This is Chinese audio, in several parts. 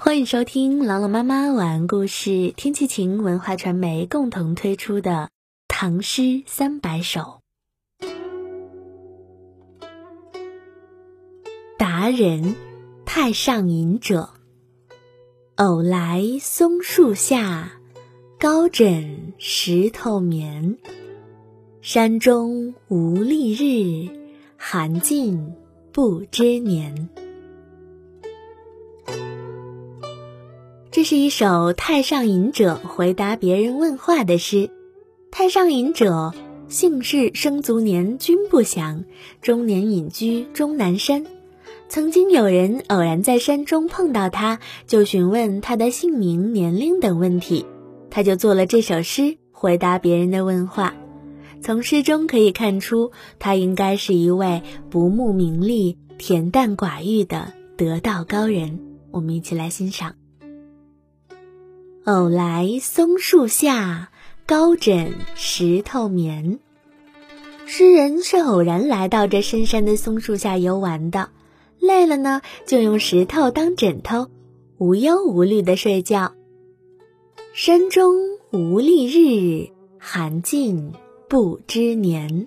欢迎收听朗朗妈妈晚安故事，天气晴文化传媒共同推出的《唐诗三百首》。达人，太上隐者。偶来松树下，高枕石头眠。山中无丽日，寒尽不知年。这是一首太上隐者回答别人问话的诗。太上隐者，姓氏、生卒年均不详，终年隐居终南山。曾经有人偶然在山中碰到他，就询问他的姓名、年龄等问题，他就做了这首诗回答别人的问话。从诗中可以看出，他应该是一位不慕名利、恬淡寡欲的得道高人。我们一起来欣赏。偶来松树下，高枕石头眠。诗人是偶然来到这深山的松树下游玩的，累了呢，就用石头当枕头，无忧无虑的睡觉。山中无丽日，寒尽不知年。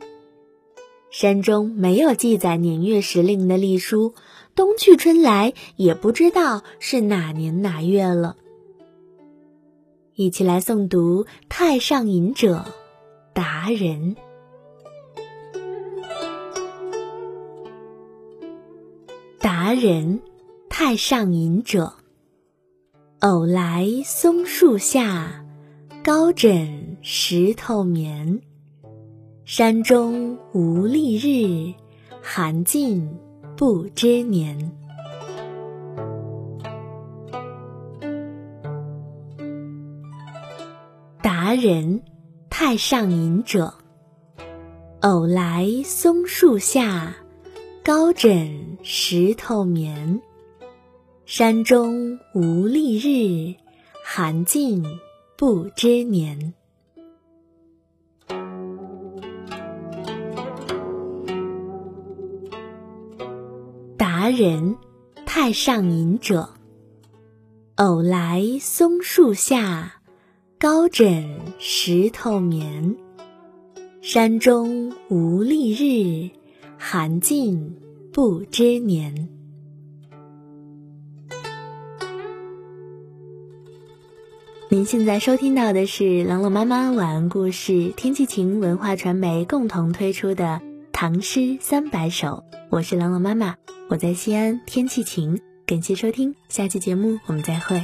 山中没有记载年月时令的历书，冬去春来，也不知道是哪年哪月了。一起来诵读《太上隐者》，达人。达人，太上隐者。偶来松树下，高枕石头眠。山中无丽日，寒尽不知年。达人，太上隐者。偶来松树下，高枕石头眠。山中无丽日，寒尽不知年。达人，太上隐者。偶来松树下。高枕石头眠，山中无丽日，寒尽不知年。您现在收听到的是朗朗妈妈晚安故事，天气晴文化传媒共同推出的《唐诗三百首》，我是朗朗妈妈，我在西安，天气晴，感谢收听，下期节目我们再会。